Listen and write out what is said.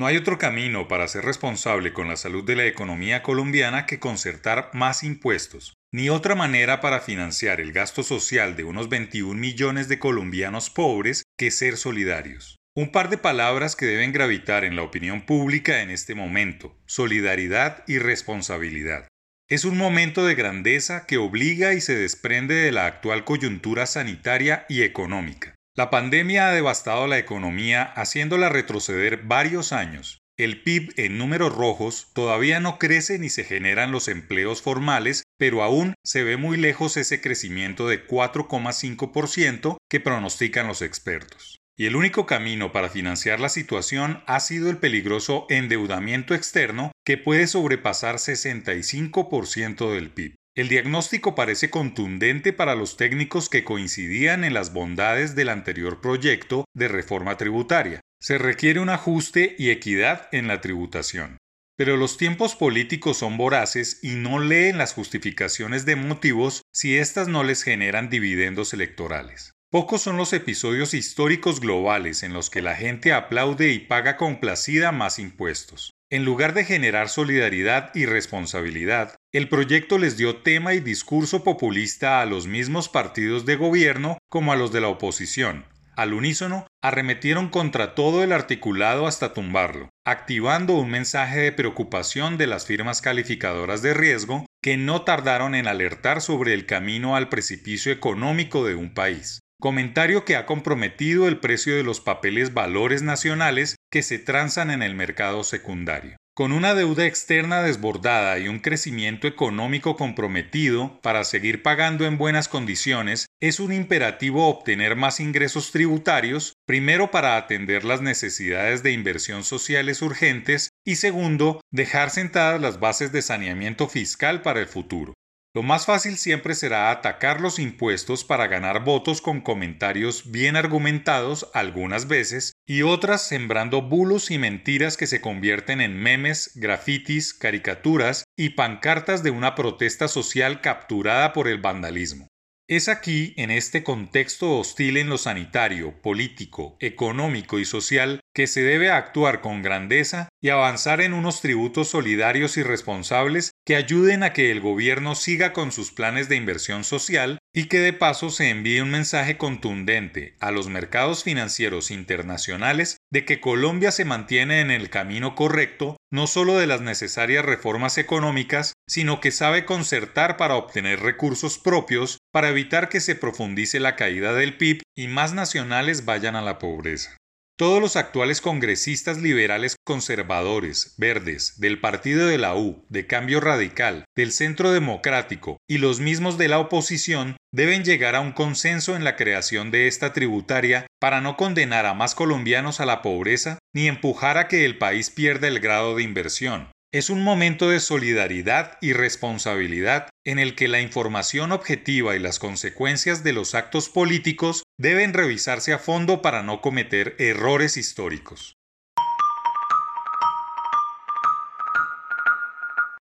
No hay otro camino para ser responsable con la salud de la economía colombiana que concertar más impuestos, ni otra manera para financiar el gasto social de unos 21 millones de colombianos pobres que ser solidarios. Un par de palabras que deben gravitar en la opinión pública en este momento, solidaridad y responsabilidad. Es un momento de grandeza que obliga y se desprende de la actual coyuntura sanitaria y económica. La pandemia ha devastado la economía haciéndola retroceder varios años. El PIB en números rojos todavía no crece ni se generan los empleos formales, pero aún se ve muy lejos ese crecimiento de 4,5% que pronostican los expertos y el único camino para financiar la situación ha sido el peligroso endeudamiento externo que puede sobrepasar 65% del PIB. El diagnóstico parece contundente para los técnicos que coincidían en las bondades del anterior proyecto de reforma tributaria. Se requiere un ajuste y equidad en la tributación. Pero los tiempos políticos son voraces y no leen las justificaciones de motivos si éstas no les generan dividendos electorales. Pocos son los episodios históricos globales en los que la gente aplaude y paga complacida más impuestos. En lugar de generar solidaridad y responsabilidad, el proyecto les dio tema y discurso populista a los mismos partidos de gobierno como a los de la oposición. Al unísono, arremetieron contra todo el articulado hasta tumbarlo, activando un mensaje de preocupación de las firmas calificadoras de riesgo que no tardaron en alertar sobre el camino al precipicio económico de un país comentario que ha comprometido el precio de los papeles valores nacionales que se transan en el mercado secundario. Con una deuda externa desbordada y un crecimiento económico comprometido para seguir pagando en buenas condiciones, es un imperativo obtener más ingresos tributarios, primero para atender las necesidades de inversión sociales urgentes y segundo, dejar sentadas las bases de saneamiento fiscal para el futuro. Lo más fácil siempre será atacar los impuestos para ganar votos con comentarios bien argumentados algunas veces y otras sembrando bulos y mentiras que se convierten en memes, grafitis, caricaturas y pancartas de una protesta social capturada por el vandalismo. Es aquí, en este contexto hostil en lo sanitario, político, económico y social, que se debe actuar con grandeza y avanzar en unos tributos solidarios y responsables que ayuden a que el gobierno siga con sus planes de inversión social y que de paso se envíe un mensaje contundente a los mercados financieros internacionales de que Colombia se mantiene en el camino correcto no solo de las necesarias reformas económicas, sino que sabe concertar para obtener recursos propios para evitar que se profundice la caída del PIB y más nacionales vayan a la pobreza. Todos los actuales congresistas liberales conservadores, verdes, del partido de la U, de Cambio Radical, del Centro Democrático y los mismos de la oposición deben llegar a un consenso en la creación de esta tributaria para no condenar a más colombianos a la pobreza ni empujar a que el país pierda el grado de inversión. Es un momento de solidaridad y responsabilidad en el que la información objetiva y las consecuencias de los actos políticos deben revisarse a fondo para no cometer errores históricos.